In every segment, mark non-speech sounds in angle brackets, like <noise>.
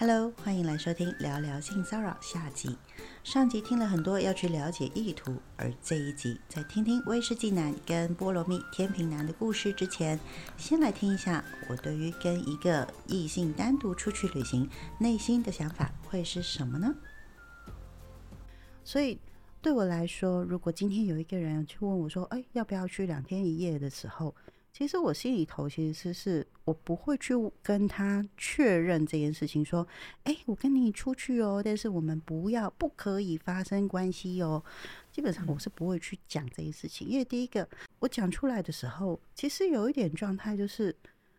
Hello，欢迎来收听聊聊性骚扰下集。上集听了很多要去了解意图，而这一集在听听威士忌男跟菠萝蜜天平男的故事之前，先来听一下我对于跟一个异性单独出去旅行内心的想法会是什么呢？所以对我来说，如果今天有一个人去问我说：“哎，要不要去两天一夜？”的时候，其实我心里头其实是是我不会去跟他确认这件事情，说，哎，我跟你出去哦，但是我们不要不可以发生关系哦。基本上我是不会去讲这些事情，因为第一个我讲出来的时候，其实有一点状态就是，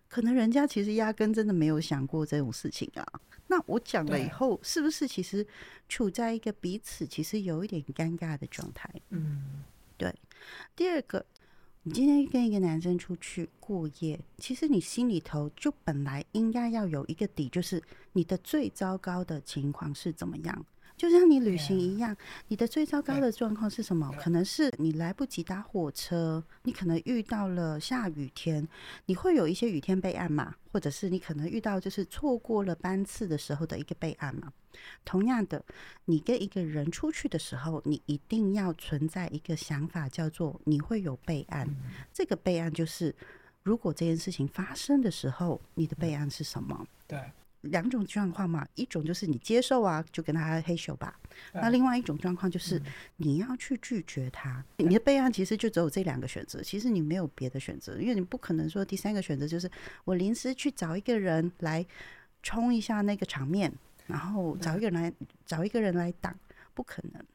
可能人家其实压根真的没有想过这种事情啊。那我讲了以后，是不是其实处在一个彼此其实有一点尴尬的状态？嗯，对。第二个。你今天跟一个男生出去过夜，其实你心里头就本来应该要有一个底，就是你的最糟糕的情况是怎么样。就像你旅行一样，你的最糟糕的状况是什么？可能是你来不及搭火车，你可能遇到了下雨天，你会有一些雨天备案嘛？或者是你可能遇到就是错过了班次的时候的一个备案嘛？同样的，你跟一个人出去的时候，你一定要存在一个想法，叫做你会有备案。这个备案就是，如果这件事情发生的时候，你的备案是什么？对。两种状况嘛，一种就是你接受啊，就跟他黑手吧。那另外一种状况就是你要去拒绝他。你的备案其实就只有这两个选择，其实你没有别的选择，因为你不可能说第三个选择就是我临时去找一个人来冲一下那个场面，然后找一个人来找一个人来挡，不可能。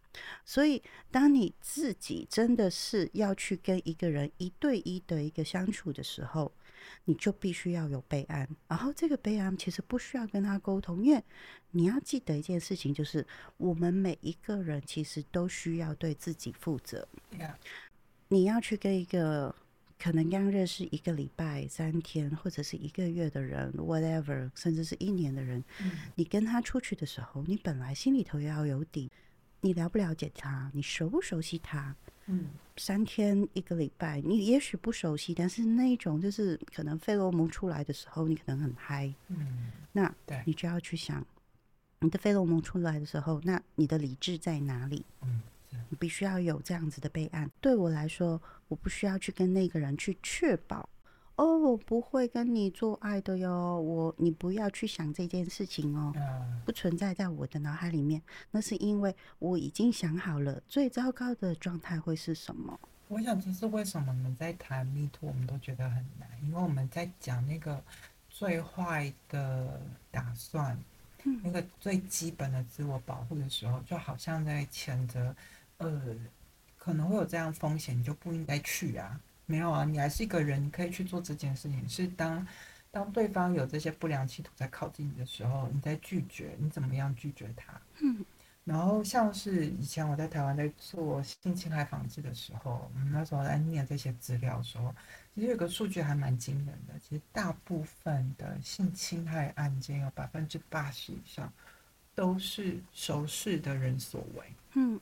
所以，当你自己真的是要去跟一个人一对一的一个相处的时候，你就必须要有备案。然后，这个备案其实不需要跟他沟通，因为你要记得一件事情，就是我们每一个人其实都需要对自己负责。你要去跟一个可能刚认识一个礼拜、三天或者是一个月的人，whatever，甚至是一年的人，你跟他出去的时候，你本来心里头要有底。你了不了解他？你熟不熟悉他？嗯，三天一个礼拜，你也许不熟悉，但是那一种就是可能费洛蒙出来的时候，你可能很嗨。嗯，那你就要去想，你的费洛蒙出来的时候，那你的理智在哪里？嗯，你必须要有这样子的备案。对我来说，我不需要去跟那个人去确保。哦，我不会跟你做爱的哟，我你不要去想这件事情哦，不存在在我的脑海里面。那是因为我已经想好了最糟糕的状态会是什么。我想这是为什么我们在谈密托，我们都觉得很难，因为我们在讲那个最坏的打算，那个最基本的自我保护的时候，就好像在谴责，呃，可能会有这样风险，你就不应该去啊。没有啊，你还是一个人，你可以去做这件事情。是当当对方有这些不良企图在靠近你的时候，你在拒绝，你怎么样拒绝他？嗯。然后像是以前我在台湾在做性侵害防治的时候，我们那时候在念这些资料的时候，其实有个数据还蛮惊人的。其实大部分的性侵害案件有百分之八十以上都是熟识的人所为。嗯。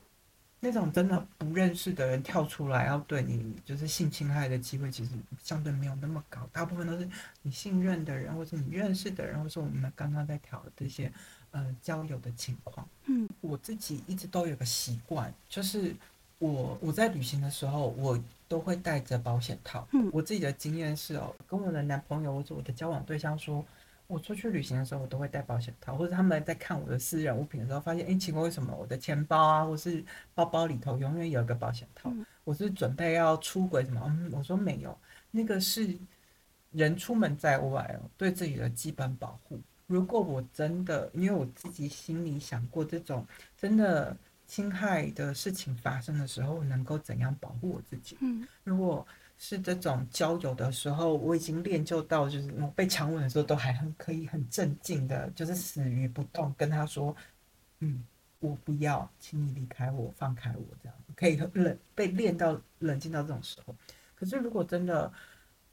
那种真的不认识的人跳出来要对你就是性侵害的机会，其实相对没有那么高。大部分都是你信任的人，或是你认识的人，或是我们刚刚在调这些呃交友的情况。嗯，我自己一直都有个习惯，就是我我在旅行的时候，我都会带着保险套。嗯，我自己的经验是哦，跟我的男朋友或者我的交往对象说。我出去旅行的时候，我都会带保险套，或者他们在看我的私人物品的时候，发现，哎，奇怪，为什么我的钱包啊，或是包包里头永远有一个保险套？我是准备要出轨什么？嗯，我说没有，那个是人出门在外哦，对自己的基本保护。如果我真的，因为我自己心里想过，这种真的侵害的事情发生的时候，能够怎样保护我自己？嗯，如果。是这种交友的时候，我已经练就到，就是我被强吻的时候，都还很可以很镇静的，就是死鱼不动，跟他说：“嗯，我不要，请你离开我，放开我。”这样可以冷被练到冷静到这种时候。可是如果真的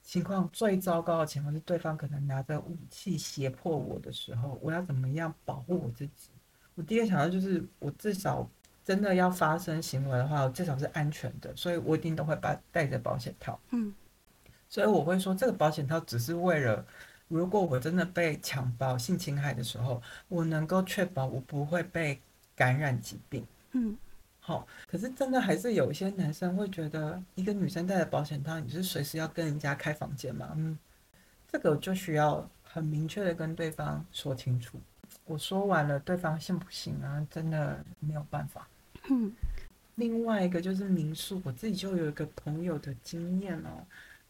情况最糟糕的情况是对方可能拿着武器胁迫我的时候，我要怎么样保护我自己？我第一个想到就是我至少。真的要发生行为的话，至少是安全的，所以我一定都会把带着保险套。嗯，所以我会说，这个保险套只是为了如果我真的被强暴、性侵害的时候，我能够确保我不会被感染疾病。嗯，好，可是真的还是有一些男生会觉得，一个女生带着保险套，你是随时要跟人家开房间吗？嗯，这个就需要很明确的跟对方说清楚。我说完了，对方信不信啊？真的没有办法。嗯，另外一个就是民宿，我自己就有一个朋友的经验哦，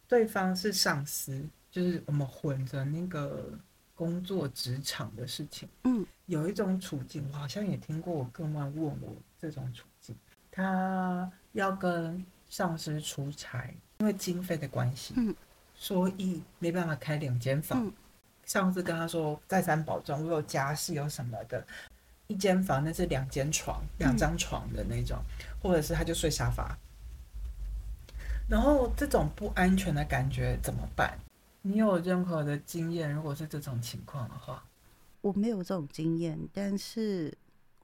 对方是上司。就是我们混着那个工作职场的事情，嗯，有一种处境，我好像也听过，我哥妈问我这种处境，他要跟上司出差，因为经费的关系，嗯，所以没办法开两间房，上司跟他说再三保证，我有家事有什么的，一间房那是两间床，两张床的那种，或者是他就睡沙发，然后这种不安全的感觉怎么办？你有任何的经验？如果是这种情况的话，我没有这种经验，但是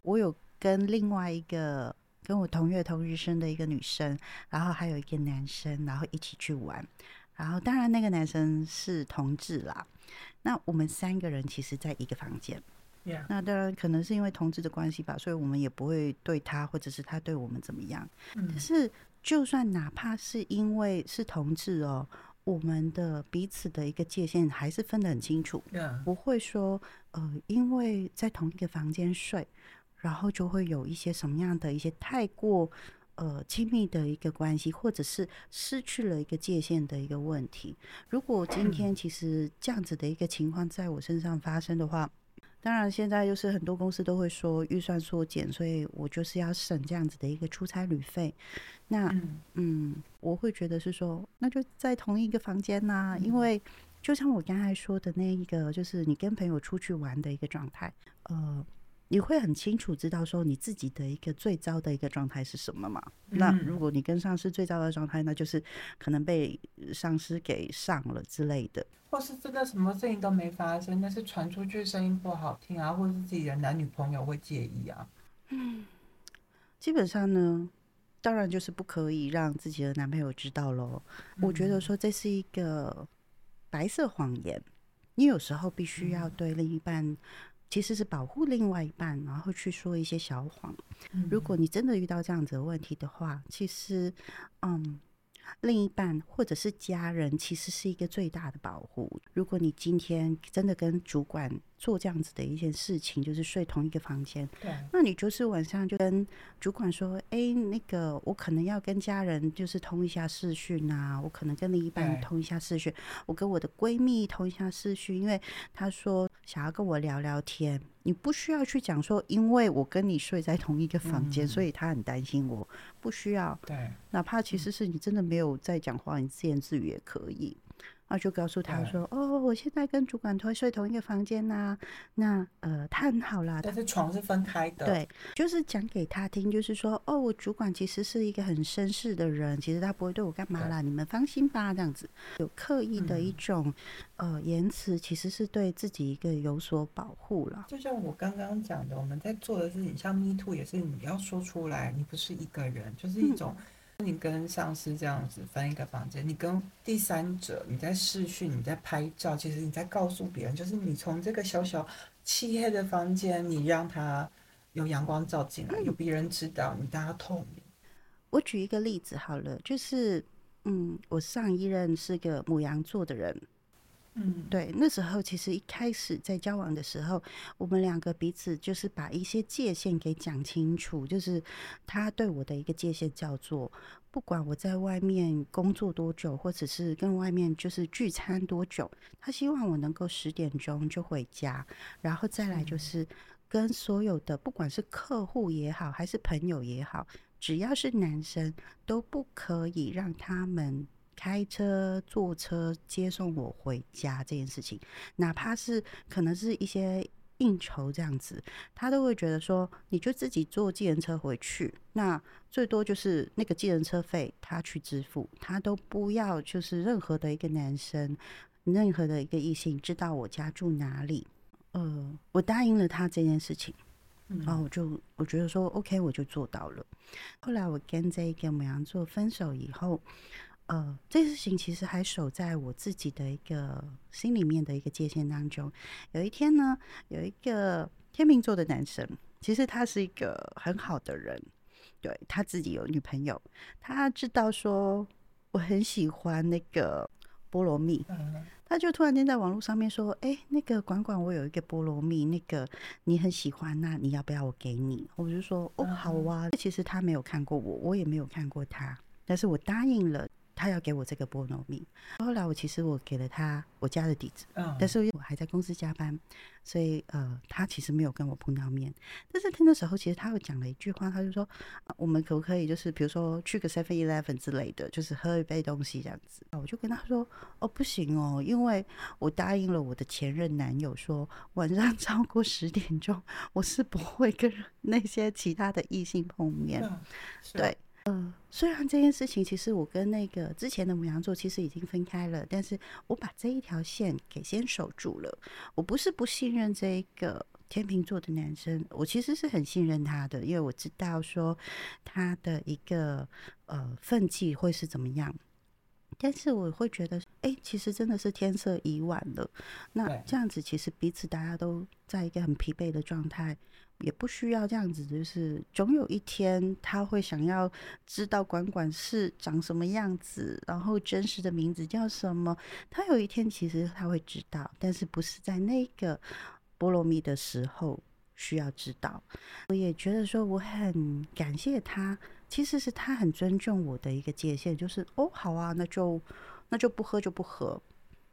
我有跟另外一个跟我同月同日生的一个女生，然后还有一个男生，然后一起去玩。然后当然那个男生是同志啦。那我们三个人其实在一个房间。那当然可能是因为同志的关系吧，所以我们也不会对他或者是他对我们怎么样。但是就算哪怕是因为是同志哦。我们的彼此的一个界限还是分得很清楚，不会说呃，因为在同一个房间睡，然后就会有一些什么样的一些太过呃亲密的一个关系，或者是失去了一个界限的一个问题。如果今 <clears throat> 天其实这样子的一个情况在我身上发生的话，当然，现在就是很多公司都会说预算缩减，所以我就是要省这样子的一个出差旅费。那嗯，我会觉得是说，那就在同一个房间呐，因为就像我刚才说的那一个，就是你跟朋友出去玩的一个状态，呃。你会很清楚知道说你自己的一个最糟的一个状态是什么嘛？那如果你跟上司最糟的状态，那就是可能被上司给上了之类的，或是真的什么事情都没发生，但是传出去声音不好听啊，或是自己的男女朋友会介意啊。嗯，<sighs> 基本上呢，当然就是不可以让自己的男朋友知道喽。我觉得说这是一个白色谎言，你有时候必须要对另一半。其实是保护另外一半，然后去说一些小谎。如果你真的遇到这样子的问题的话，其实，嗯。另一半或者是家人，其实是一个最大的保护。如果你今天真的跟主管做这样子的一件事情，就是睡同一个房间，对，那你就是晚上就跟主管说：“哎，那个我可能要跟家人就是通一下视讯啊，我可能跟另一半通一下视讯，我跟我的闺蜜通一下视讯，因为她说想要跟我聊聊天。”你不需要去讲说，因为我跟你睡在同一个房间，所以他很担心我。不需要，对，哪怕其实是你真的没有在讲话，你自言自语也可以。那就告诉他说：“哦，我现在跟主管同睡同一个房间呐。那呃，他很好啦，但是床是分开的。对，就是讲给他听，就是说，哦，我主管其实是一个很绅士的人，其实他不会对我干嘛啦，你们放心吧。这样子有刻意的一种呃言辞，其实是对自己一个有所保护了。就像我刚刚讲的，我们在做的事情，像 Me Too 也是你要说出来，你不是一个人，就是一种。你跟上司这样子分一个房间，你跟第三者你在视讯，你在拍照，其实你在告诉别人，就是你从这个小小漆黑的房间，你让他有阳光照进来，有别人知道你大家透明。我举一个例子好了，就是嗯，我上一任是个母羊座的人。嗯，对，那时候其实一开始在交往的时候，我们两个彼此就是把一些界限给讲清楚，就是他对我的一个界限叫做，不管我在外面工作多久，或者是跟外面就是聚餐多久，他希望我能够十点钟就回家，然后再来就是跟所有的不管是客户也好，还是朋友也好，只要是男生都不可以让他们。开车、坐车接送我回家这件事情，哪怕是可能是一些应酬这样子，他都会觉得说，你就自己坐计程车回去，那最多就是那个计程车费他去支付，他都不要就是任何的一个男生、任何的一个异性知道我家住哪里。呃，我答应了他这件事情，然后我就我觉得说 OK，我就做到了。后来我跟这个母羊座分手以后。呃，这事情其实还守在我自己的一个心里面的一个界限当中。有一天呢，有一个天秤座的男生，其实他是一个很好的人，对他自己有女朋友，他知道说我很喜欢那个菠萝蜜，他就突然间在网络上面说：“哎，那个管管，我有一个菠萝蜜，那个你很喜欢，那你要不要我给你？”我就说：“哦，好啊。”其实他没有看过我，我也没有看过他，但是我答应了。他要给我这个菠萝蜜，后来我其实我给了他我家的地址，但是我还在公司加班，所以呃，他其实没有跟我碰到面。但是听的时候，其实他又讲了一句话，他就说：“我们可不可以就是比如说去个 Seven Eleven 之类的，就是喝一杯东西这样子？”我就跟他说：“哦，不行哦，因为我答应了我的前任男友，说晚上超过十点钟，我是不会跟那些其他的异性碰面。”对。呃，虽然这件事情其实我跟那个之前的母羊座其实已经分开了，但是我把这一条线给先守住了。我不是不信任这个天秤座的男生，我其实是很信任他的，因为我知道说他的一个呃奋际会是怎么样。但是我会觉得，哎，其实真的是天色已晚了。那这样子，其实彼此大家都在一个很疲惫的状态。也不需要这样子，就是总有一天他会想要知道管管是长什么样子，然后真实的名字叫什么。他有一天其实他会知道，但是不是在那个菠萝蜜的时候需要知道。我也觉得说我很感谢他，其实是他很尊重我的一个界限，就是哦好啊，那就那就不喝就不喝。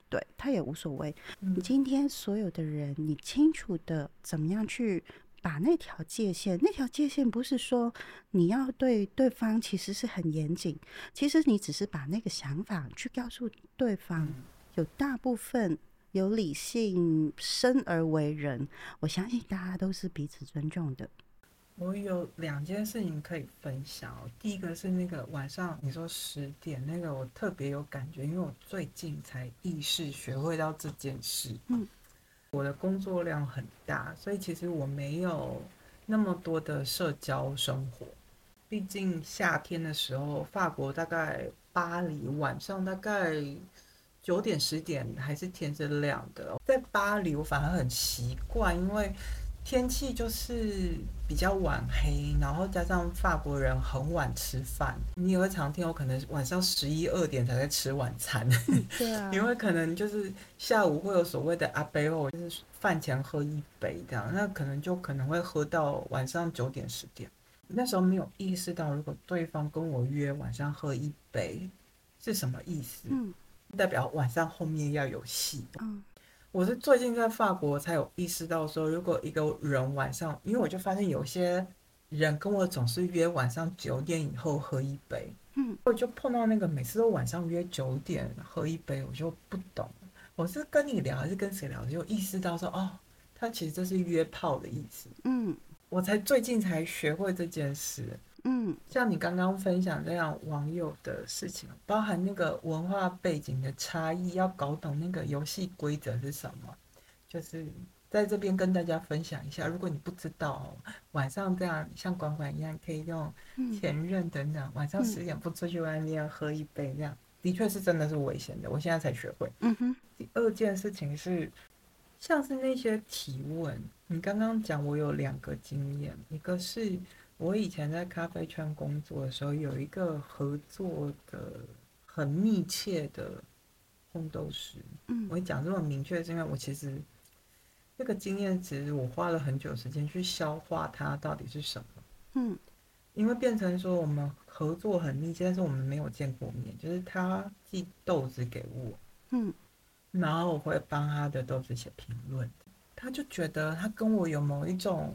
对他也无所谓。你今天所有的人，你清楚的怎么样去。把那条界限，那条界限不是说你要对对方其实是很严谨，其实你只是把那个想法去告诉对方。有大部分有理性生而为人，我相信大家都是彼此尊重的。我有两件事情可以分享，第一个是那个晚上你说十点那个，我特别有感觉，因为我最近才意识学会到这件事。嗯。我的工作量很大，所以其实我没有那么多的社交生活。毕竟夏天的时候，法国大概巴黎晚上大概九点十点还是天是亮的。在巴黎我反而很习惯，因为。天气就是比较晚黑，然后加上法国人很晚吃饭，你也会常听我可能晚上十一二点才在吃晚餐。对啊，<laughs> 因为可能就是下午会有所谓的阿杯哦，就是饭前喝一杯这样，那可能就可能会喝到晚上九点十点。那时候没有意识到，如果对方跟我约晚上喝一杯是什么意思？嗯，代表晚上后面要有戏。嗯。我是最近在法国才有意识到，说如果一个人晚上，因为我就发现有些人跟我总是约晚上九点以后喝一杯，嗯，我就碰到那个每次都晚上约九点喝一杯，我就不懂，我是跟你聊还是跟谁聊，就意识到说，哦，他其实这是约炮的意思，嗯，我才最近才学会这件事。嗯，像你刚刚分享这样网友的事情，包含那个文化背景的差异，要搞懂那个游戏规则是什么，就是在这边跟大家分享一下。如果你不知道，晚上这样像管管一样，可以用前任等等，晚上十点不出去外面喝一杯，这样的确是真的是危险的。我现在才学会。嗯哼。第二件事情是，像是那些提问，你刚刚讲，我有两个经验，一个是。我以前在咖啡圈工作的时候，有一个合作的很密切的烘豆师。嗯，我讲这么明确，是因为我其实这个经验其实，我花了很久时间去消化它到底是什么。嗯，因为变成说我们合作很密切，但是我们没有见过面，就是他寄豆子给我，嗯，然后我会帮他的豆子写评论，他就觉得他跟我有某一种。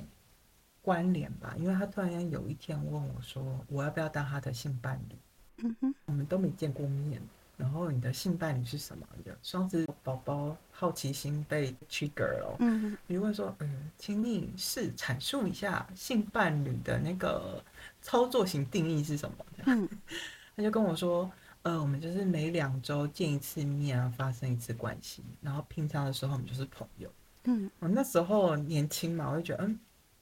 关联吧，因为他突然间有一天问我说：“我要不要当他的性伴侣？”嗯哼，我们都没见过面，然后你的性伴侣是什么的？双子宝宝好奇心被 trigger 了。嗯哼，你问说：“嗯，请你是阐述一下性伴侣的那个操作型定义是什么？”嗯，<laughs> 他就跟我说：“呃，我们就是每两周见一次面啊，发生一次关系，然后平常的时候我们就是朋友。”嗯，我那时候年轻嘛，我就觉得嗯。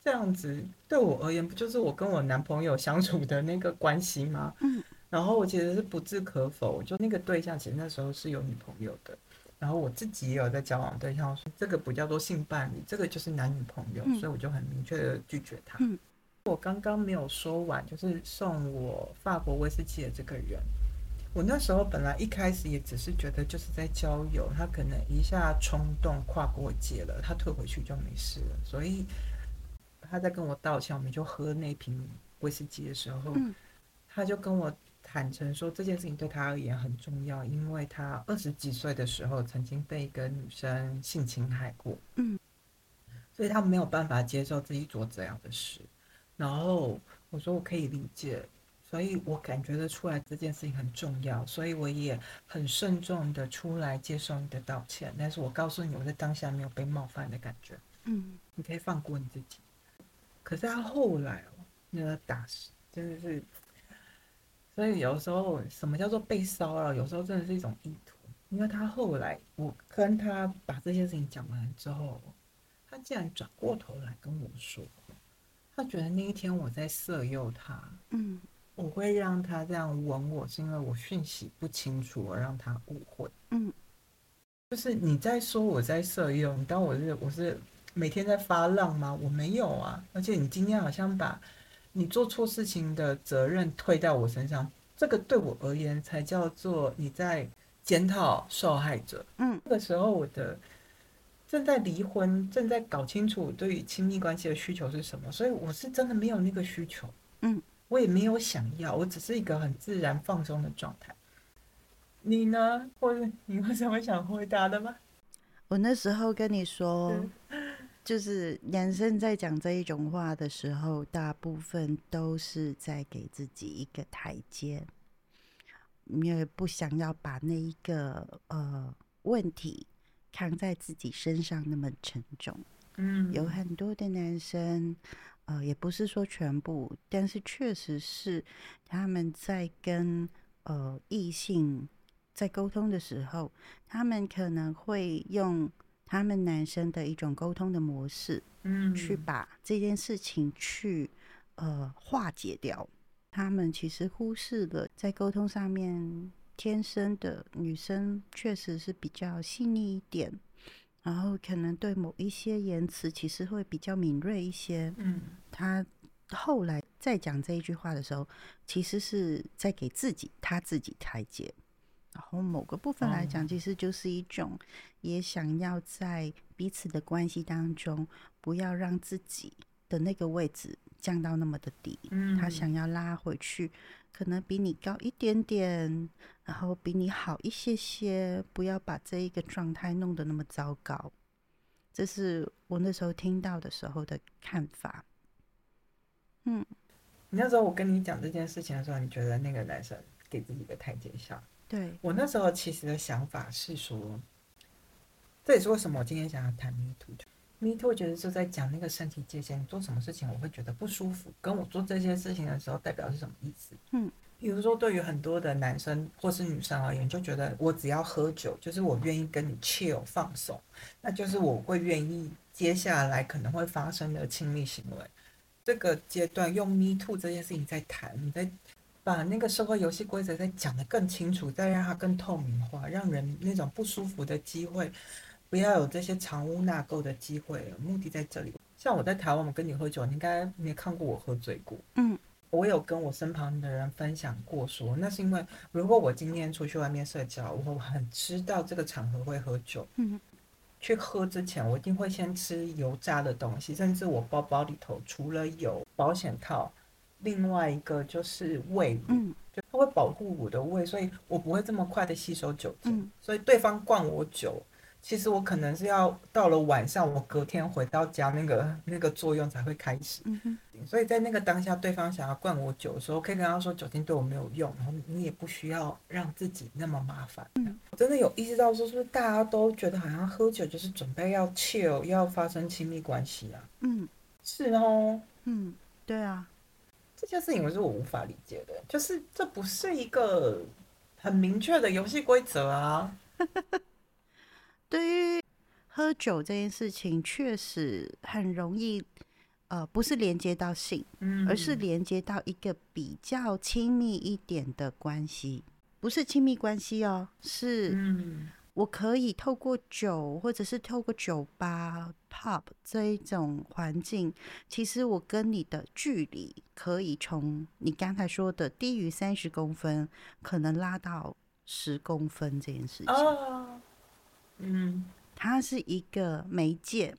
这样子对我而言，不就是我跟我男朋友相处的那个关系吗？嗯，然后我其实是不置可否，就那个对象其实那时候是有女朋友的，然后我自己也有在交往对象，说这个不叫做性伴侣，这个就是男女朋友，所以我就很明确的拒绝他。我刚刚没有说完，就是送我法国威士忌的这个人，我那时候本来一开始也只是觉得就是在交友，他可能一下冲动跨过界了，他退回去就没事了，所以他在跟我道歉，我们就喝那瓶威士忌的时候，他就跟我坦诚说这件事情对他而言很重要，因为他二十几岁的时候曾经被一个女生性侵害过，嗯，所以他没有办法接受自己做这样的事。然后我说我可以理解，所以我感觉得出来这件事情很重要，所以我也很慎重的出来接受你的道歉。但是我告诉你，我在当下没有被冒犯的感觉。嗯，你可以放过你自己。可是他后来哦，那个打死真的是，所以有时候什么叫做被骚扰？有时候真的是一种意图。因为他后来我跟他把这些事情讲完之后，他竟然转过头来跟我说。他觉得那一天我在色诱他，嗯，我会让他这样吻我，是因为我讯息不清楚，我让他误会，嗯，就是你在说我在色诱，你当我是我是每天在发浪吗？我没有啊，而且你今天好像把你做错事情的责任推到我身上，这个对我而言才叫做你在检讨受害者，嗯，那个时候我的。正在离婚，正在搞清楚对于亲密关系的需求是什么，所以我是真的没有那个需求，嗯，我也没有想要，我只是一个很自然放松的状态。你呢？或者你有什么想回答的吗？我那时候跟你说，就是男生在讲这一种话的时候，大部分都是在给自己一个台阶，因为不想要把那一个呃问题。扛在自己身上那么沉重，嗯，有很多的男生，呃，也不是说全部，但是确实是他们在跟呃异性在沟通的时候，他们可能会用他们男生的一种沟通的模式，嗯，去把这件事情去呃化解掉。他们其实忽视了在沟通上面。天生的女生确实是比较细腻一点，然后可能对某一些言辞其实会比较敏锐一些。嗯，他后来再讲这一句话的时候，其实是在给自己他自己台阶。然后某个部分来讲，其实就是一种也想要在彼此的关系当中，不要让自己的那个位置降到那么的低。嗯，他想要拉回去。可能比你高一点点，然后比你好一些些，不要把这一个状态弄得那么糟糕。这是我那时候听到的时候的看法。嗯，你那时候我跟你讲这件事情的时候，你觉得那个男生给自己的台阶下？对我那时候其实的想法是说，这也是为什么我今天想要谈 Me Too。Me too，觉得就在讲那个身体界限，你做什么事情我会觉得不舒服，跟我做这些事情的时候代表是什么意思？嗯，比如说对于很多的男生或是女生而言，就觉得我只要喝酒，就是我愿意跟你 chill 放松，那就是我会愿意接下来可能会发生的亲密行为。这个阶段用 Me too 这件事情在谈，你在把那个社会游戏规则再讲得更清楚，再让它更透明化，让人那种不舒服的机会。不要有这些藏污纳垢的机会，目的在这里。像我在台湾，我跟你喝酒，你应该没看过我喝醉过。嗯，我有跟我身旁的人分享过，说那是因为如果我今天出去外面社交，我很知道这个场合会喝酒。嗯，去喝之前，我一定会先吃油炸的东西，甚至我包包里头除了有保险套，另外一个就是胃，嗯，就它会保护我的胃，所以我不会这么快的吸收酒精。所以对方灌我酒。其实我可能是要到了晚上，我隔天回到家，那个那个作用才会开始。所以在那个当下，对方想要灌我酒的时候，可以跟他说酒精对我没有用，然后你也不需要让自己那么麻烦。嗯我真的有意识到说，是不是大家都觉得好像喝酒就是准备要 chill，要发生亲密关系啊？嗯，是哦。嗯，对啊，这件事情我是我无法理解的，就是这不是一个很明确的游戏规则啊。<laughs> 对于喝酒这件事情，确实很容易，呃，不是连接到性，嗯而是连接到一个比较亲密一点的关系，不是亲密关系哦，是嗯我可以透过酒，或者是透过酒吧、pub 这一种环境，其实我跟你的距离可以从你刚才说的低于三十公分，可能拉到十公分这件事情。哦，嗯，它是一个媒介，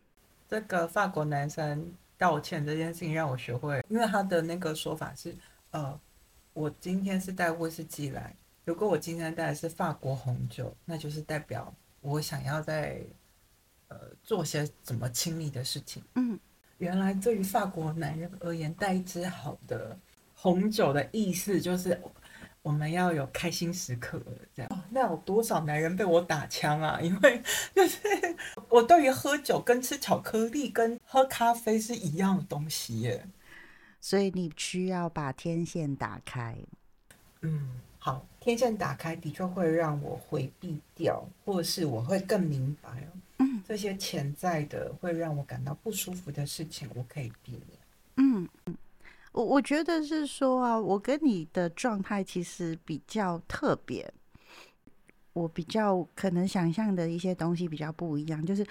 这个法国男生道歉这件事情让我学会，因为他的那个说法是，呃，我今天是带威士忌来，如果我今天带的是法国红酒，那就是代表我想要在呃做些什么亲密的事情。嗯，原来对于法国男人而言，带一支好的红酒的意思就是我们要有开心时刻，这样。哦那有多少男人被我打枪啊？因为就是我对于喝酒跟吃巧克力跟喝咖啡是一样的东西耶。所以你需要把天线打开。嗯，好，天线打开的确会让我回避掉，或者是我会更明白哦，嗯这些潜在的会让我感到不舒服的事情，我可以避免。嗯，我我觉得是说啊，我跟你的状态其实比较特别，我比较可能想象的一些东西比较不一样，就是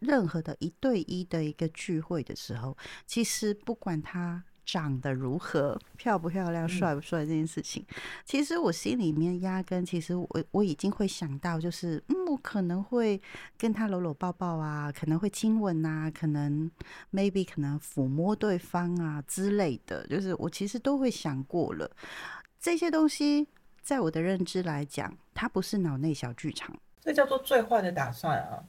任何的一对一的一个聚会的时候，其实不管他长得如何，漂不漂亮，嗯帅不帅这件事情，其实我心里面压根，其实我我已经会想到，就是嗯，我可能会跟他搂搂抱抱啊，可能会亲吻啊，可能 maybe 可能抚摸对方啊之类的，就是我其实都会想过了这些东西。在我的认知来讲，它不是脑内小剧场，这叫做最坏的打算啊！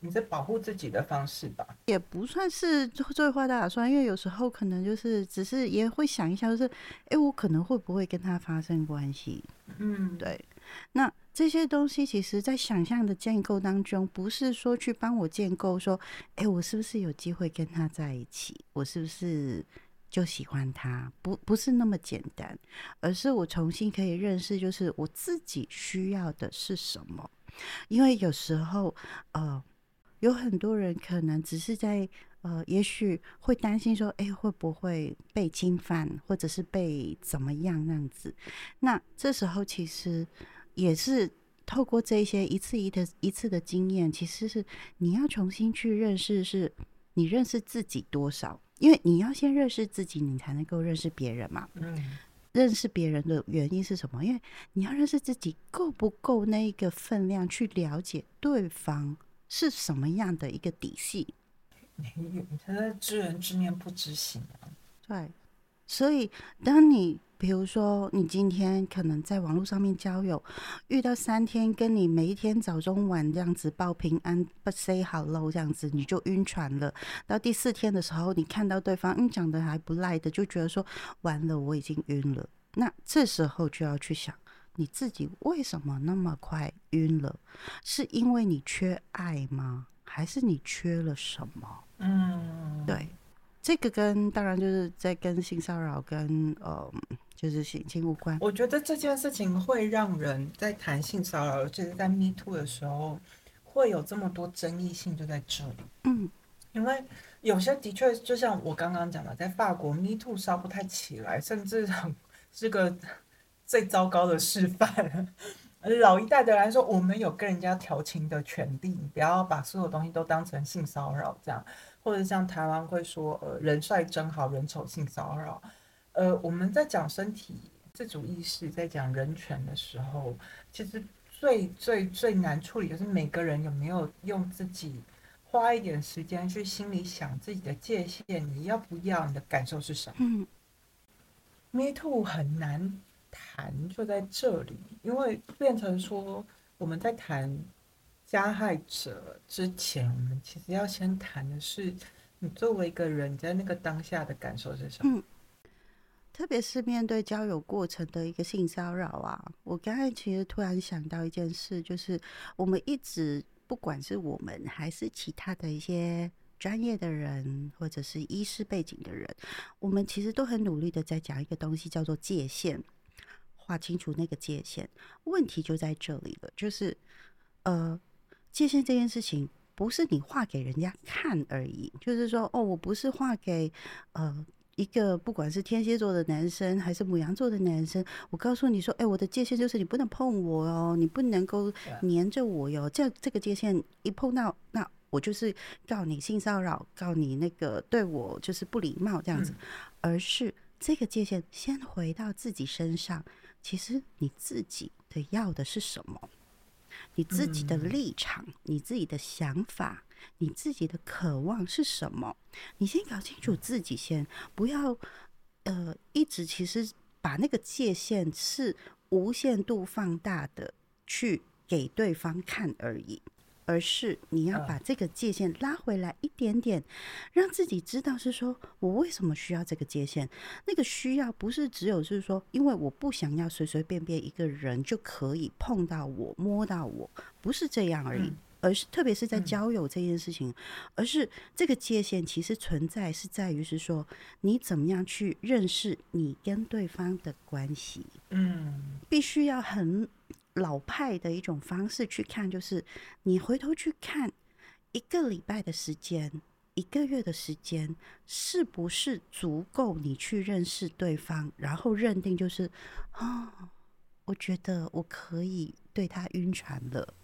你在保护自己的方式吧？也不算是最最坏的打算，因为有时候可能就是只是也会想一下，就是诶，我可能会不会跟他发生关系？嗯，对，那这些东西其实在想象的建构当中，不是说去帮我建构说，诶，我是不是有机会跟他在一起？我是不是就喜欢他？不，不是那么简单，而是我重新可以认识，就是我自己需要的是什么。因为有时候，呃，有很多人可能只是在呃，也许会担心说，诶，会不会被侵犯，或者是被怎么样那样子？那这时候其实也是透过这些一次一的一次的经验，其实是你要重新去认识，是你认识自己多少？因为你要先认识自己，你才能够认识别人嘛。嗯，认识别人的原因是什么？因为你要认识自己够不够那一个分量，去了解对方是什么样的一个底细。你现在知人知面不知心啊。对，所以当你比如说你今天可能在网络上面交友，遇到三天跟你每一天早中晚这样子报平安不 say hello 这样子，你就晕船了。到第四天的时候，你看到对方嗯长得还不赖的，就觉得说完了我已经晕了。那这时候就要去想。你自己为什么那么快晕了？是因为你缺爱吗？还是你缺了什么？嗯，对，这个跟当然就是在跟性骚扰跟呃就是性侵无关。我觉得这件事情会让人在谈性骚扰，尤其是在 Me Too 的时候，会有这么多争议性，就在这里。嗯因为有些的确，就像我刚刚讲的，在法国 Me Too 烧不太起来，甚至很 <laughs> 是个最糟糕的示范。老一代的来说，我们有跟人家调情的权利，不要把所有东西都当成性骚扰这样，或者像台湾会说，呃，人帅真好人丑性骚扰。呃，我们在讲身体自主意识，在讲人权的时候，其实最最最难处理的是每个人有没有用自己花一点时间去心里想自己的界限，你要不要，你的感受是什么嗯？Me Too 很难谈，就在这里，因为变成说我们在谈加害者之前，我们其实要先谈的是你作为一个人在那个当下的感受是什么。嗯，特别是面对交友过程的一个性骚扰啊，我刚才其实突然想到一件事，就是我们一直不管是我们还是其他的一些。专业的人，或者是医师背景的人，我们其实都很努力的在讲一个东西，叫做界限，划清楚那个界限。问题就在这里了，就是呃，界限这件事情不是你画给人家看而已，就是说，哦，我不是画给呃一个不管是天蝎座的男生还是母羊座的男生，我告诉你说，哎，我的界限就是你不能碰我哦，你不能够黏着我哟，这样这个界限一碰到，那我就是告你性骚扰，告你那个对我就是不礼貌这样子，而是这个界限先回到自己身上，其实你自己的要的是什么？你自己的立场，你自己的想法，你自己的渴望是什么？你先搞清楚自己先，不要呃一直其实把那个界限是无限度放大的去给对方看而已。而是你要把这个界限拉回来一点点，让自己知道是说我为什么需要这个界限。那个需要不是只有是说，因为我不想要随随便便一个人就可以碰到我、摸到我，不是这样而已。而是特别是在交友这件事情，而是这个界限其实存在是在于是说你怎么样去认识你跟对方的关系。嗯，必须要很。老派的一种方式去看，就是你回头去看一个礼拜的时间、一个月的时间，是不是足够你去认识对方，然后认定就是啊，我觉得我可以对他晕船了。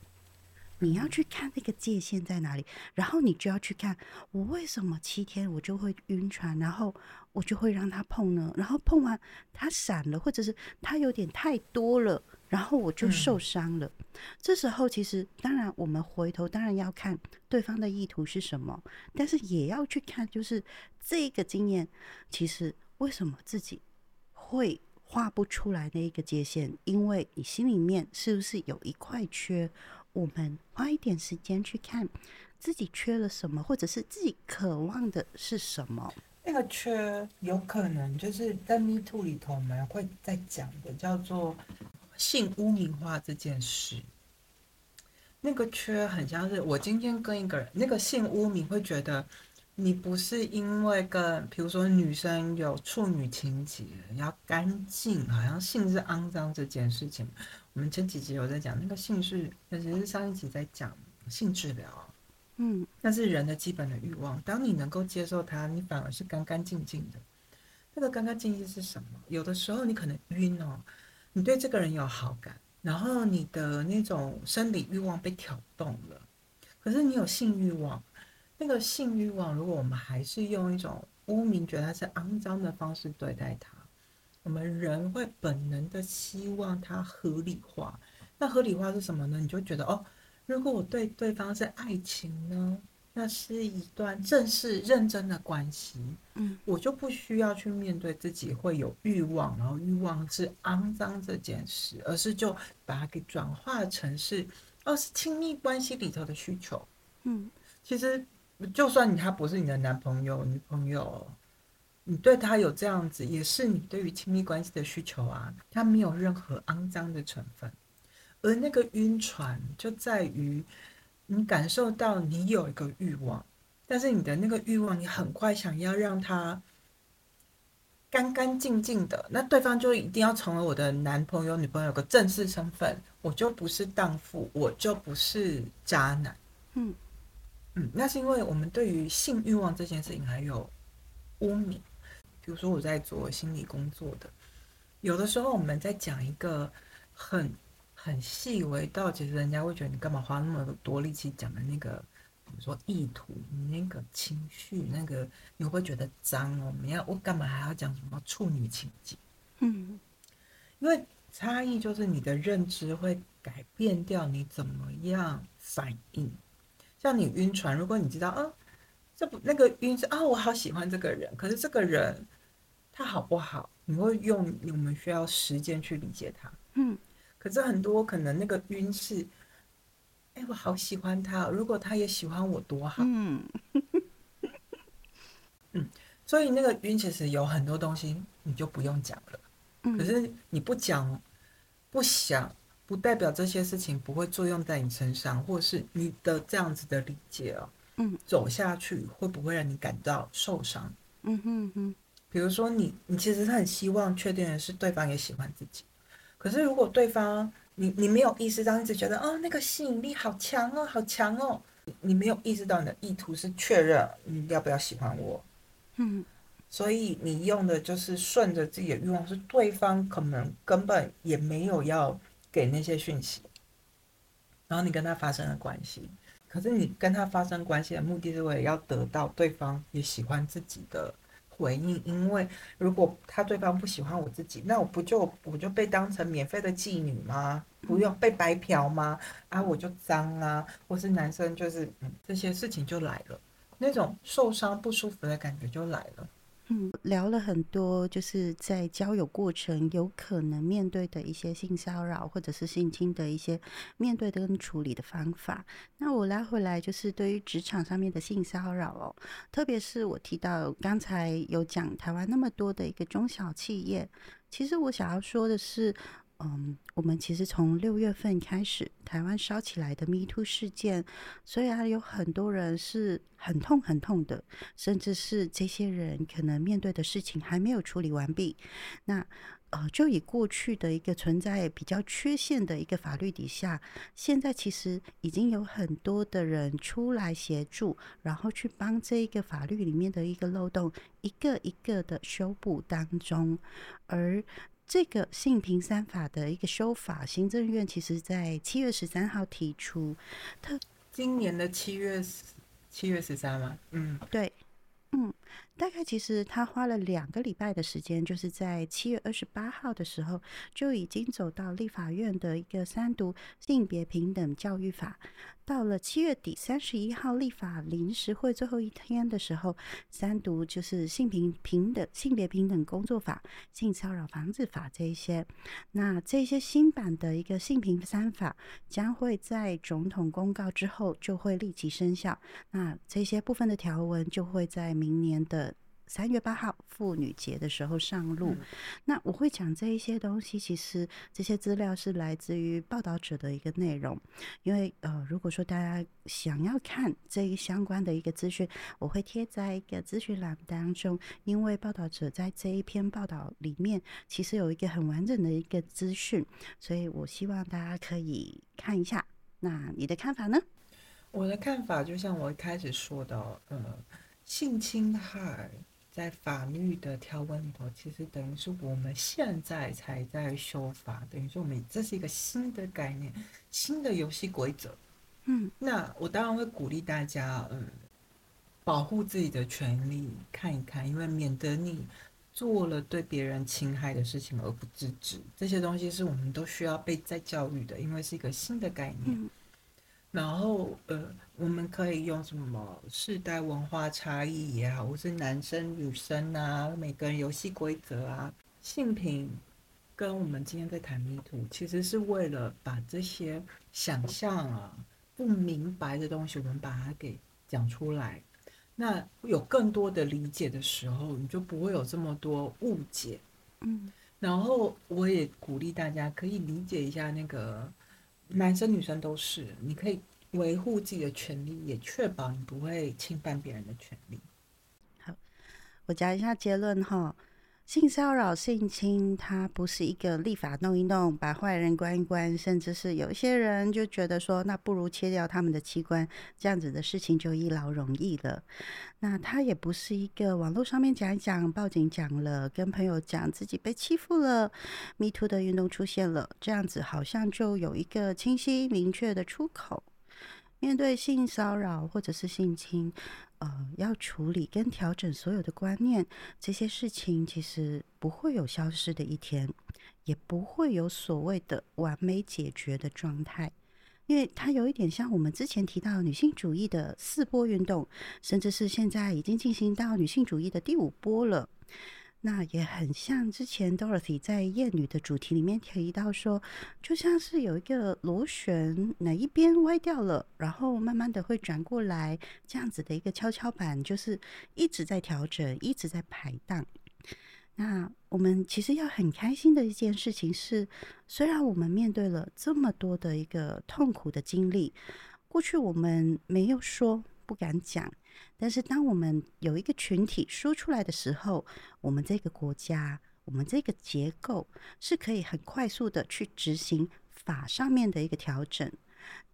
你要去看那个界限在哪里，然后你就要去看我为什么七天我就会晕船，然后我就会让他碰呢？然后碰完他闪了，或者是他有点太多了。然后我就受伤了。这时候，其实当然我们回头当然要看对方的意图是什么，但是也要去看，就是这个经验，其实为什么自己会画不出来那一个界限？因为你心里面是不是有一块缺？我们花一点时间去看自己缺了什么，或者是自己渴望的是什么？那个缺有可能就是在 Me Too 里头我们会在讲的，叫做。性污名化这件事，那个缺很像是我今天跟一个人，那个性污名会觉得你不是因为跟，比如说女生有处女情节要干净，好像性是肮脏这件事情。我们前几集有在讲那个性是，其实是上一集在讲性治疗，嗯，那是人的基本的欲望。当你能够接受它，你反而是干干净净的。那个干干净净是什么？有的时候你可能晕哦。你对这个人有好感，然后你的那种生理欲望被挑动了，可是你有性欲望，那个性欲望，如果我们还是用一种污名，觉得它是肮脏的方式对待它，我们人会本能的希望它合理化。那合理化是什么呢？你就觉得哦，如果我对对方是爱情呢？那是一段正式认真的关系，嗯，我就不需要去面对自己会有欲望，然后欲望是肮脏这件事，而是就把它给转化成是，哦，是亲密关系里头的需求，嗯，其实就算你他不是你的男朋友、女朋友，你对他有这样子，也是你对于亲密关系的需求啊，他没有任何肮脏的成分，而那个晕船就在于。你感受到你有一个欲望，但是你的那个欲望，你很快想要让它干干净净的，那对方就一定要成为我的男朋友、女朋友，有个正式身份，我就不是荡妇，我就不是渣男。嗯嗯，那是因为我们对于性欲望这件事情还有污名。比如说我在做心理工作的，有的时候我们在讲一个很。很细微到，其实人家会觉得你干嘛花那么多力气讲的那个，比如说意图，你那个情绪，那个你会不会觉得脏哦？你要我干嘛还要讲什么处女情节？嗯，因为差异就是你的认知会改变掉你怎么样反应。像你晕船，如果你知道啊，这不那个晕是啊，我好喜欢这个人，可是这个人他好不好？你会用我们需要时间去理解他。嗯。可是很多可能那个晕是，哎，我好喜欢他，如果他也喜欢我多好。嗯，<laughs> 嗯，所以那个晕其实有很多东西你就不用讲了。嗯，可是你不讲、不想，不代表这些事情不会作用在你身上，或是你的这样子的理解哦，嗯，走下去会不会让你感到受伤？嗯哼哼，比如说你，你其实很希望确定的是对方也喜欢自己。可是，如果对方你你没有意识到，一直觉得哦那个吸引力好强哦，好强哦，你没有意识到你的意图是确认你要不要喜欢我，嗯，所以你用的就是顺着自己的欲望，是对方可能根本也没有要给那些讯息，然后你跟他发生了关系，可是你跟他发生关系的目的是为了要得到对方也喜欢自己的回应，因为如果他对方不喜欢我自己，那我不就我就被当成免费的妓女吗？不用被白嫖吗？啊，我就脏啊，或是男生就是，这些事情就来了，那种受伤不舒服的感觉就来了。嗯，聊了很多，就是在交友过程有可能面对的一些性骚扰或者是性侵的一些面对跟处理的方法。那我拉回来，就是对于职场上面的性骚扰哦，特别是我提到刚才有讲台湾那么多的一个中小企业，其实我想要说的是。嗯，我们其实从六月份开始，台湾烧起来的 Me Too 事件，虽然有很多人是很痛很痛的，甚至是这些人可能面对的事情还没有处理完毕。那呃，就以过去的一个存在比较缺陷的一个法律底下，现在其实已经有很多的人出来协助，然后去帮这一个法律里面的一个漏洞一个一个的修补当中，而。这个性平三法的一个修法，行政院其实在七月十三号提出，他今年的七月七月十三吗？嗯，对，嗯。大概其实他花了两个礼拜的时间，就是在七月二十八号的时候就已经走到立法院的一个三读性别平等教育法，到了七月底三十一号立法临时会最后一天的时候，三读就是性平平等性别平等工作法、性骚扰防治法这一些。那这些新版的一个性平三法将会在总统公告之后就会立即生效。那这些部分的条文就会在明年的。三月八号妇女节的时候上路，那我会讲这一些东西。其实这些资料是来自于报道者的一个内容，因为呃，如果说大家想要看这一相关的一个资讯，我会贴在一个资讯栏当中。因为报道者在这一篇报道里面，其实有一个很完整的一个资讯，所以我希望大家可以看一下。那你的看法呢？我的看法就像我一开始说的，呃，性侵害。在法律的条文里头，其实等于是我们现在才在修法，等于说我们这是一个新的概念，新的游戏规则。嗯，那我当然会鼓励大家，嗯，保护自己的权利，看一看，因为免得你做了对别人侵害的事情而不自知，这些东西是我们都需要被再教育的，因为是一个新的概念。然后，呃，我们可以用什么世代文化差异也好，或是男生女生啊，每个人游戏规则啊，性平，跟我们今天在谈迷途，其实是为了把这些想象啊、不明白的东西，我们把它给讲出来。那有更多的理解的时候，你就不会有这么多误解。嗯，然后我也鼓励大家可以理解一下那个。男生女生都是，你可以维护自己的权利，也确保你不会侵犯别人的权利。好，我讲一下结论哈。性骚扰、性侵，它不是一个立法弄一弄，把坏人关一关，甚至是有一些人就觉得说，那不如切掉他们的器官，这样子的事情就一劳永逸了。那它也不是一个网络上面讲一讲，报警讲了，跟朋友讲自己被欺负了，Me Too 的运动出现了，这样子好像就有一个清晰明确的出口。面对性骚扰或者是性侵。呃，要处理跟调整所有的观念，这些事情其实不会有消失的一天，也不会有所谓的完美解决的状态，因为它有一点像我们之前提到女性主义的四波运动，甚至是现在已经进行到女性主义的第五波了。那也很像之前 Dorothy 在艳女的主题里面提到说，就像是有一个螺旋哪一边歪掉了，然后慢慢的会转过来，这样子的一个跷跷板，就是一直在调整，一直在排档。那我们其实要很开心的一件事情是，虽然我们面对了这么多的一个痛苦的经历，过去我们没有说，不敢讲。但是，当我们有一个群体说出来的时候，我们这个国家，我们这个结构是可以很快速的去执行法上面的一个调整。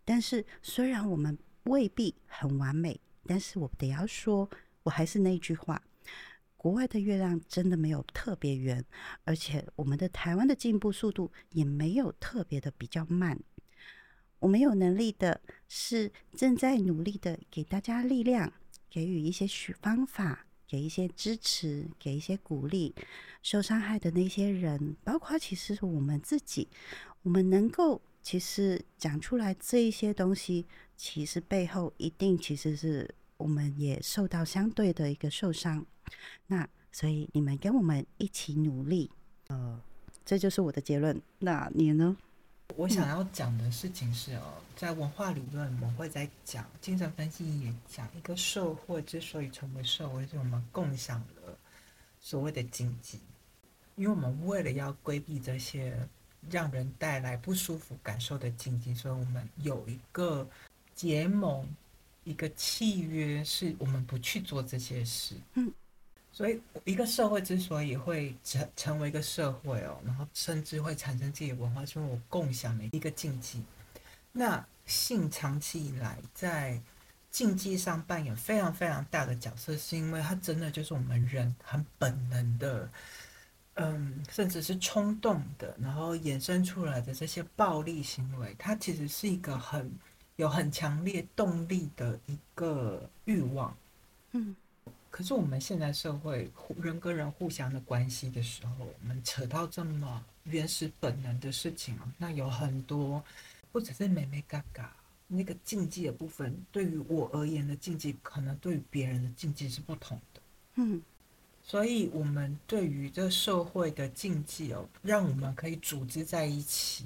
但是，虽然我们未必很完美，但是我得要说，我还是那句话，国外的月亮真的没有特别圆，而且我们的台湾的进步速度也没有特别的比较慢。我们有能力的是正在努力的给大家力量，给予一些许方法，给一些支持，给一些鼓励。受伤害的那些人，包括其实是我们自己，我们能够其实讲出来这一些东西，其实背后一定其实是我们也受到相对的一个受伤。那所以你们跟我们一起努力，呃，这就是我的结论。那你呢？我想要讲的事情是哦，在文化理论，我们会在讲精神分析也讲一个社会之所以成为社会，是我们共享了所谓的禁忌，因为我们为了要规避这些让人带来不舒服感受的禁忌，所以我们有一个结盟，一个契约，是我们不去做这些事。嗯。所以，一个社会之所以会成成为一个社会哦，然后甚至会产生自己的文化，是因为我共享的一个禁忌。那性长期以来在禁忌上扮演非常非常大的角色，是因为它真的就是我们人很本能的，嗯，甚至是冲动的，然后衍生出来的这些暴力行为，它其实是一个很有很强烈动力的一个欲望，嗯。可是我们现在社会人跟人互相的关系的时候，我们扯到这么原始本能的事情啊，那有很多不只是美美嘎嘎那个禁忌的部分，对于我而言的禁忌，可能对于别人的禁忌是不同的。嗯，所以我们对于这社会的禁忌哦，让我们可以组织在一起。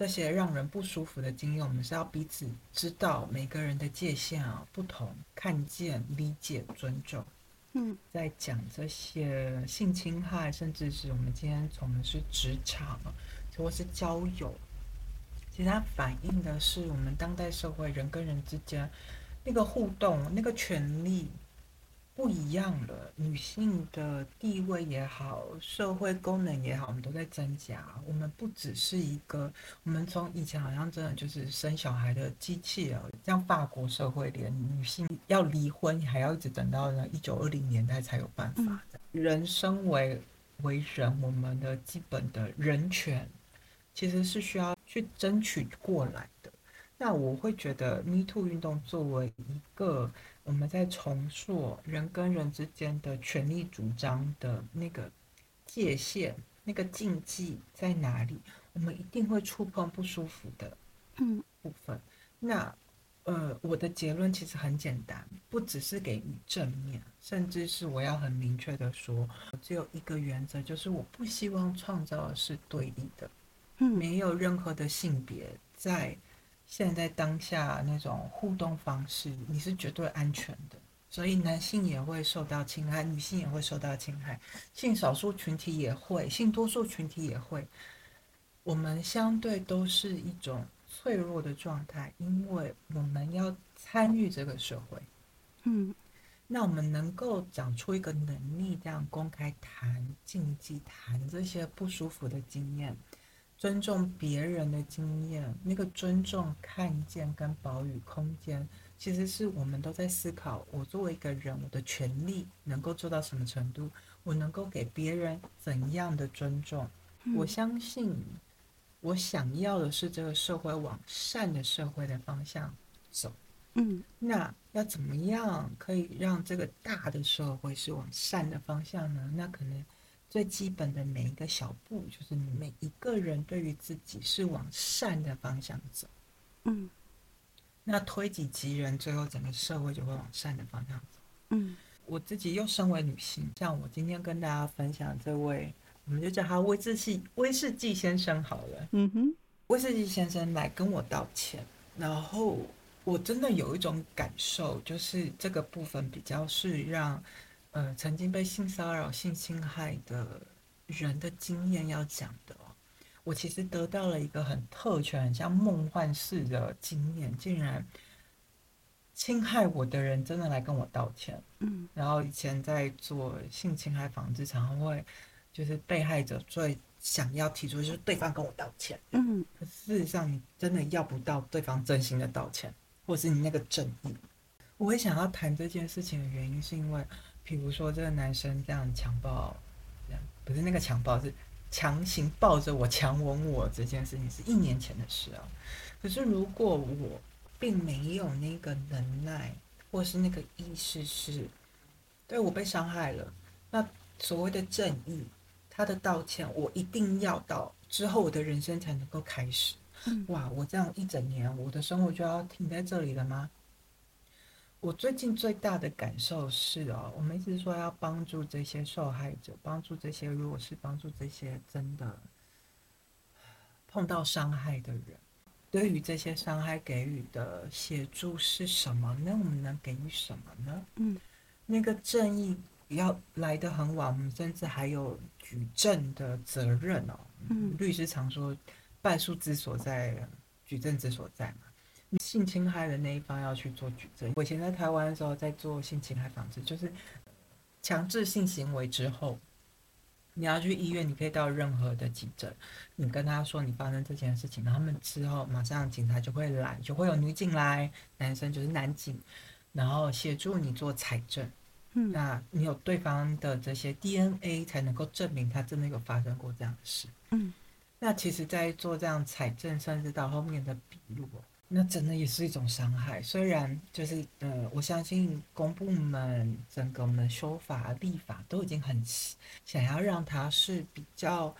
这些让人不舒服的经验，我们是要彼此知道每个人的界限啊不同，看见、理解、尊重。嗯，在讲这些性侵害，甚至是我们今天从的是职场，或是交友，其实它反映的是我们当代社会人跟人之间那个互动、那个权利。不一样了，女性的地位也好，社会功能也好，我们都在增加。我们不只是一个，我们从以前好像真的就是生小孩的机器了。像法国社会，连女性要离婚还要一直等到呢一九二零年代才有办法。人生为为人，我们的基本的人权其实是需要去争取过来的。那我会觉得，Me Too 运动作为一个。我们在重塑人跟人之间的权利主张的那个界限、那个禁忌在哪里？我们一定会触碰不舒服的嗯部分。那呃，我的结论其实很简单，不只是给予正面，甚至是我要很明确的说，只有一个原则，就是我不希望创造的是对立的，嗯，没有任何的性别在。现在当下那种互动方式，你是绝对安全的，所以男性也会受到侵害，女性也会受到侵害，性少数群体也会，性多数群体也会。我们相对都是一种脆弱的状态，因为我们要参与这个社会。嗯，那我们能够长出一个能力，这样公开谈禁忌，谈这些不舒服的经验。尊重别人的经验，那个尊重、看见跟保与空间，其实是我们都在思考：我作为一个人，我的权利能够做到什么程度？我能够给别人怎样的尊重？我相信，我想要的是这个社会往善的社会的方向走。嗯，那要怎么样可以让这个大的社会是往善的方向呢？那可能。最基本的每一个小步，就是每一个人对于自己是往善的方向走。嗯，那推己及人，最后整个社会就会往善的方向走。嗯，我自己又身为女性，像我今天跟大家分享这位，我们就叫他威士忌威士忌先生好了。嗯哼，威士忌先生来跟我道歉，然后我真的有一种感受，就是这个部分比较是让。呃，曾经被性骚扰、性侵害的人的经验要讲的哦，我其实得到了一个很特权、很像梦幻式的经验，竟然侵害我的人真的来跟我道歉。嗯，然后以前在做性侵害防治，常常会就是被害者最想要提出就是对方跟我道歉。嗯，可事实上你真的要不到对方真心的道歉。或是你那个正义。我会想要谈这件事情的原因，是因为，比如说这个男生这样强暴，不是那个强暴，是强行抱着我强吻我这件事情，是一年前的事啊。可是如果我并没有那个能耐，或是那个意识，是对我被伤害了，那所谓的正义，他的道歉，我一定要到之后，我的人生才能够开始。哇，我这样一整年，我的生活就要停在这里了吗？我最近最大的感受是哦，我们一直说要帮助这些受害者，帮助这些弱势，帮助这些真的碰到伤害的人。对于这些伤害给予的协助是什么？那我们能给予什么呢？嗯，那个正义要来的很晚，我们甚至还有举证的责任哦。嗯，律师常说，败诉之所在，举证之所在嘛。性侵害的那一方要去做举证。我以前在台湾的时候，在做性侵害防治，就是强制性行为之后。你要去医院，你可以到任何的急诊，你跟他说你发生这件事情，他们之后马上警察就会来，就会有女警来，男生就是男警，然后协助你做采证。嗯，那你有对方的这些 DNA 才能够证明他真的有发生过这样的事。嗯，那其实，在做这样采证，甚至到后面的笔录。那真的也是一种伤害。虽然就是呃，我相信公部门整个我们的修法立法都已经很想要让它是比较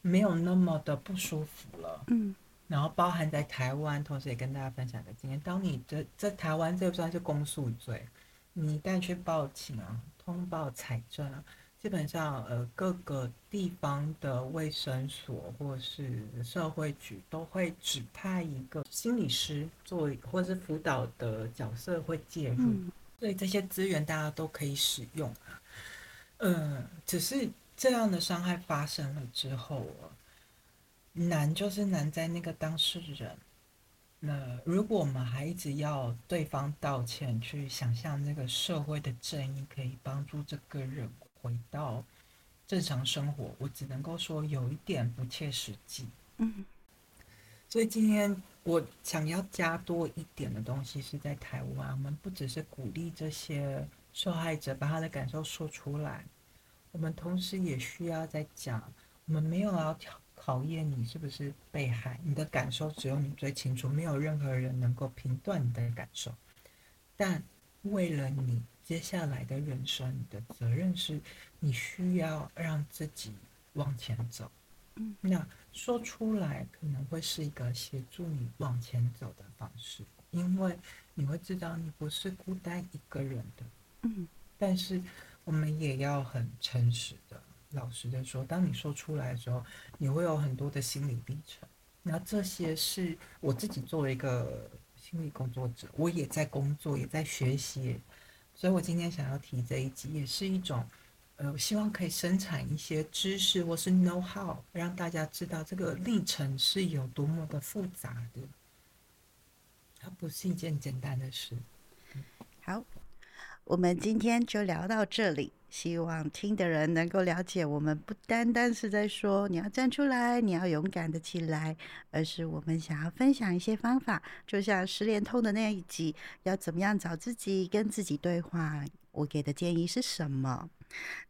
没有那么的不舒服了。嗯。然后包含在台湾，同时也跟大家分享个经验：当你的在台湾，这算是公诉罪，你一旦去报警啊，通报财政啊。基本上，呃，各个地方的卫生所或是社会局都会指派一个心理师做，或是辅导的角色会介入，所以这些资源大家都可以使用啊。嗯，只是这样的伤害发生了之后啊，难就是难在那个当事人。那如果我们还一直要对方道歉，去想象那个社会的正义可以帮助这个人。回到正常生活，我只能够说有一点不切实际。嗯，所以今天我想要加多一点的东西是在台湾，我们不只是鼓励这些受害者把他的感受说出来，我们同时也需要在讲，我们没有要考考验你是不是被害，你的感受只有你最清楚，没有任何人能够评断你的感受，但为了你。接下来的人生，你的责任是，你需要让自己往前走。嗯，那说出来可能会是一个协助你往前走的方式，因为你会知道你不是孤单一个人的。嗯，但是我们也要很诚实的、老实的说，当你说出来的时候，你会有很多的心理历程。那这些是我自己作为一个心理工作者，我也在工作，也在学习。所以我今天想要提这一集，也是一种，呃，我希望可以生产一些知识或是 know how，让大家知道这个历程是有多么的复杂的，它不是一件简单的事。好，我们今天就聊到这里。希望听的人能够了解，我们不单单是在说你要站出来，你要勇敢的起来，而是我们想要分享一些方法，就像十连通的那一集，要怎么样找自己，跟自己对话。我给的建议是什么？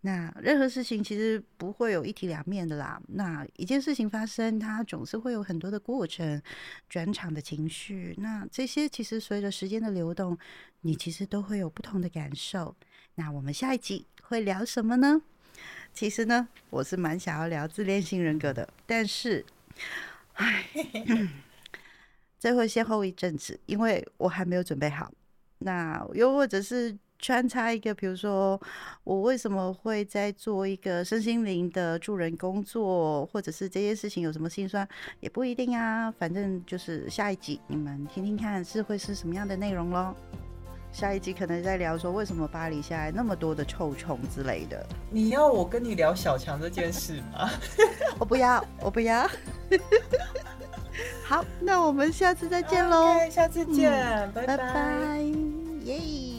那任何事情其实不会有一体两面的啦。那一件事情发生，它总是会有很多的过程、转场的情绪。那这些其实随着时间的流动，你其实都会有不同的感受。那我们下一集。会聊什么呢？其实呢，我是蛮想要聊自恋型人格的，但是，唉，<laughs> 这会先后一阵子，因为我还没有准备好。那又或者是穿插一个，比如说我为什么会在做一个身心灵的助人工作，或者是这些事情有什么心酸，也不一定啊。反正就是下一集你们听听看，是会是什么样的内容喽。下一集可能在聊说为什么巴黎现在那么多的臭虫之类的。你要我跟你聊小强这件事吗？<laughs> 我不要，我不要。<laughs> 好，那我们下次再见喽。下次见，拜拜，耶。